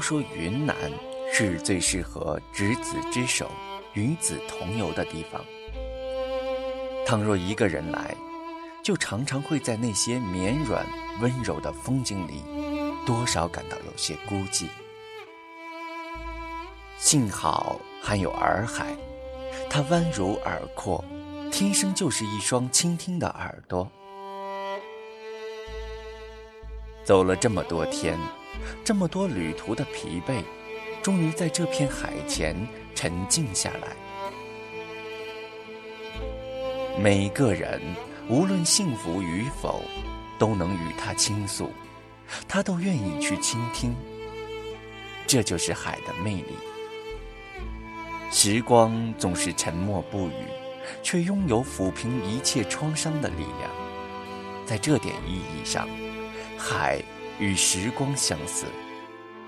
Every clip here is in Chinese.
都说云南是最适合执子之手、与子同游的地方。倘若一个人来，就常常会在那些绵软温柔的风景里，多少感到有些孤寂。幸好还有洱海，它弯如耳廓，天生就是一双倾听的耳朵。走了这么多天，这么多旅途的疲惫，终于在这片海前沉静下来。每个人无论幸福与否，都能与他倾诉，他都愿意去倾听。这就是海的魅力。时光总是沉默不语，却拥有抚平一切创伤的力量。在这点意义上，海与时光相似，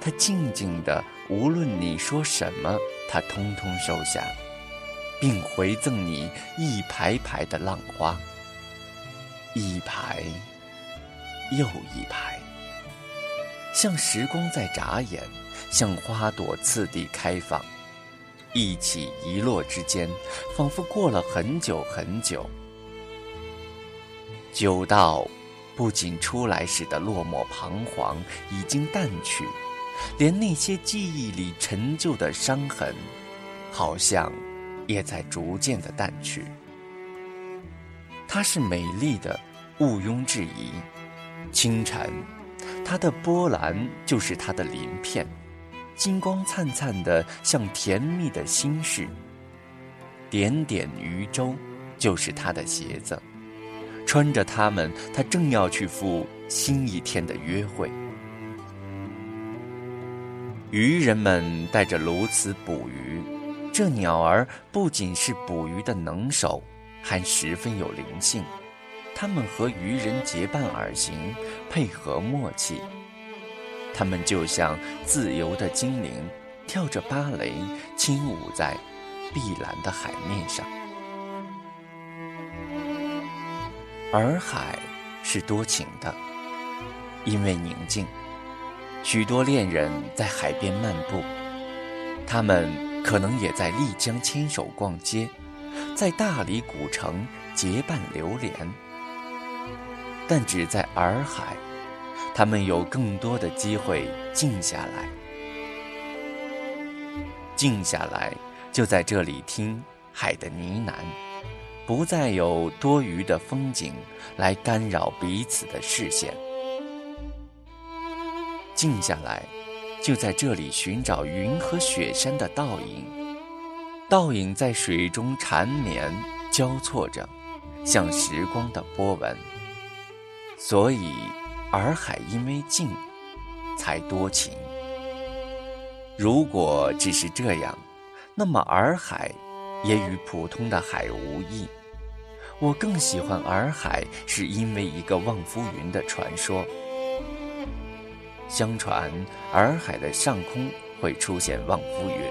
它静静的，无论你说什么，它通通收下，并回赠你一排排的浪花，一排又一排，像时光在眨眼，像花朵次第开放。一起一落之间，仿佛过了很久很久。久到，不仅出来时的落寞彷徨已经淡去，连那些记忆里陈旧的伤痕，好像也在逐渐的淡去。它是美丽的，毋庸置疑。清晨，它的波澜就是它的鳞片。金光灿灿的，像甜蜜的心事。点点渔舟，就是他的鞋子。穿着它们，他正要去赴新一天的约会。渔人们带着鸬鹚捕鱼，这鸟儿不仅是捕鱼的能手，还十分有灵性。它们和渔人结伴而行，配合默契。它们就像自由的精灵，跳着芭蕾，轻舞在碧蓝的海面上。洱海是多情的，因为宁静，许多恋人在海边漫步，他们可能也在丽江牵手逛街，在大理古城结伴流连，但只在洱海。他们有更多的机会静下来，静下来，就在这里听海的呢喃，不再有多余的风景来干扰彼此的视线。静下来，就在这里寻找云和雪山的倒影，倒影在水中缠绵交错着，像时光的波纹。所以。洱海因为静，才多情。如果只是这样，那么洱海也与普通的海无异。我更喜欢洱海，是因为一个望夫云的传说。相传洱海的上空会出现望夫云，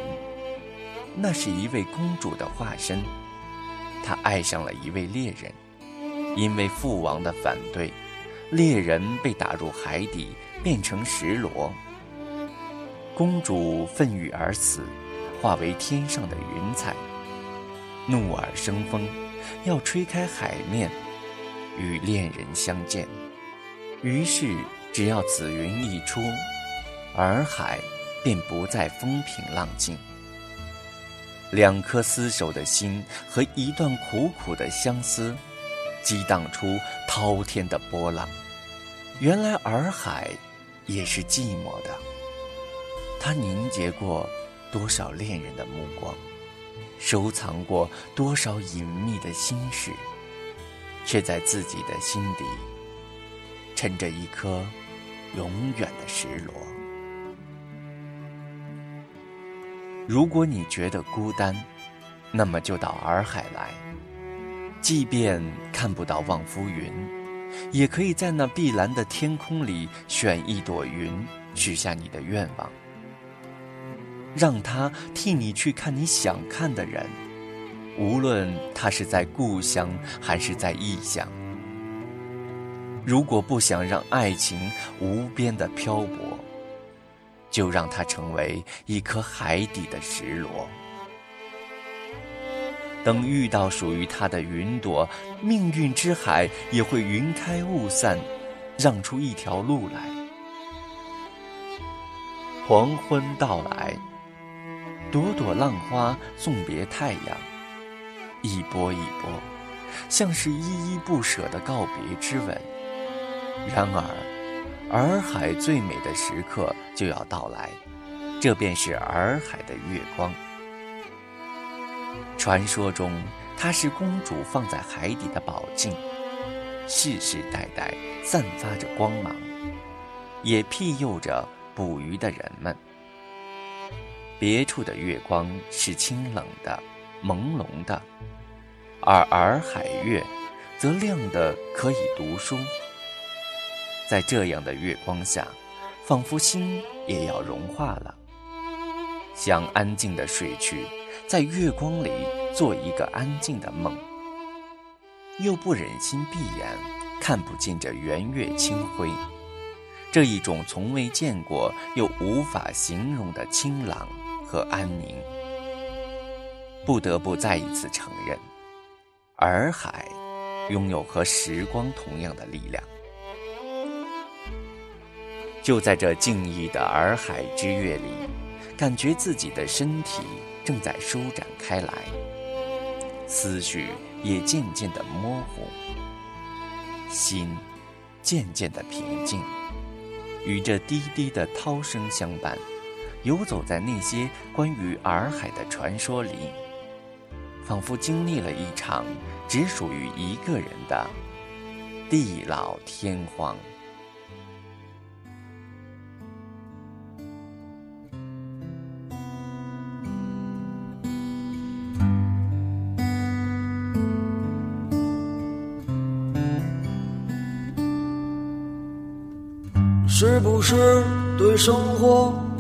那是一位公主的化身，她爱上了一位猎人，因为父王的反对。猎人被打入海底，变成石螺。公主愤郁而死，化为天上的云彩，怒而生风，要吹开海面，与恋人相见。于是，只要紫云一出，洱海便不再风平浪静。两颗厮守的心和一段苦苦的相思，激荡出滔天的波浪。原来洱海也是寂寞的，它凝结过多少恋人的目光，收藏过多少隐秘的心事，却在自己的心底沉着一颗永远的石螺。如果你觉得孤单，那么就到洱海来，即便看不到望夫云。也可以在那碧蓝的天空里选一朵云，许下你的愿望，让他替你去看你想看的人，无论他是在故乡还是在异乡。如果不想让爱情无边的漂泊，就让它成为一颗海底的石螺。等遇到属于它的云朵，命运之海也会云开雾散，让出一条路来。黄昏到来，朵朵浪花送别太阳，一波一波，像是依依不舍的告别之吻。然而，洱海最美的时刻就要到来，这便是洱海的月光。传说中，它是公主放在海底的宝镜，世世代代散发着光芒，也庇佑着捕鱼的人们。别处的月光是清冷的、朦胧的，而洱海月则亮得可以读书。在这样的月光下，仿佛心也要融化了，想安静的睡去。在月光里做一个安静的梦，又不忍心闭眼看不见这圆月清辉，这一种从未见过又无法形容的清朗和安宁，不得不再一次承认，洱海拥有和时光同样的力量。就在这静谧的洱海之月里，感觉自己的身体。正在舒展开来，思绪也渐渐的模糊，心渐渐的平静，与这滴滴的涛声相伴，游走在那些关于洱海的传说里，仿佛经历了一场只属于一个人的地老天荒。是不是对生活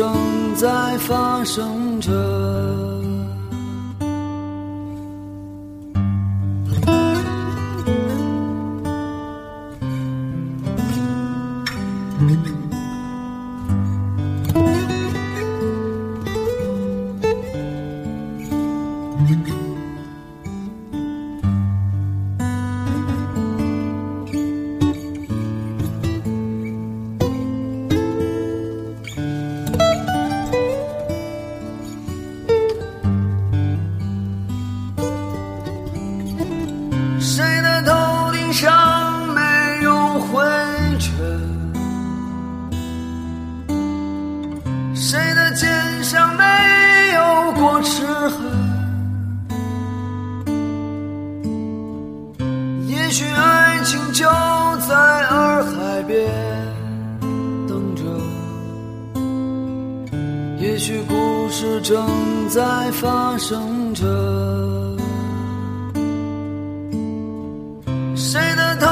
正在发生着。事正在发生着。谁的头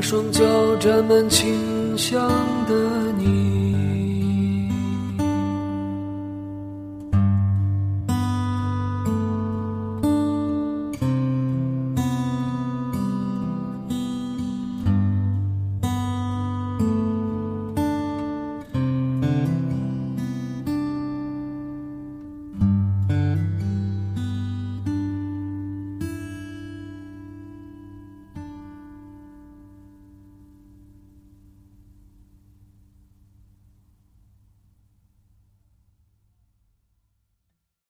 双脚沾满清香的你。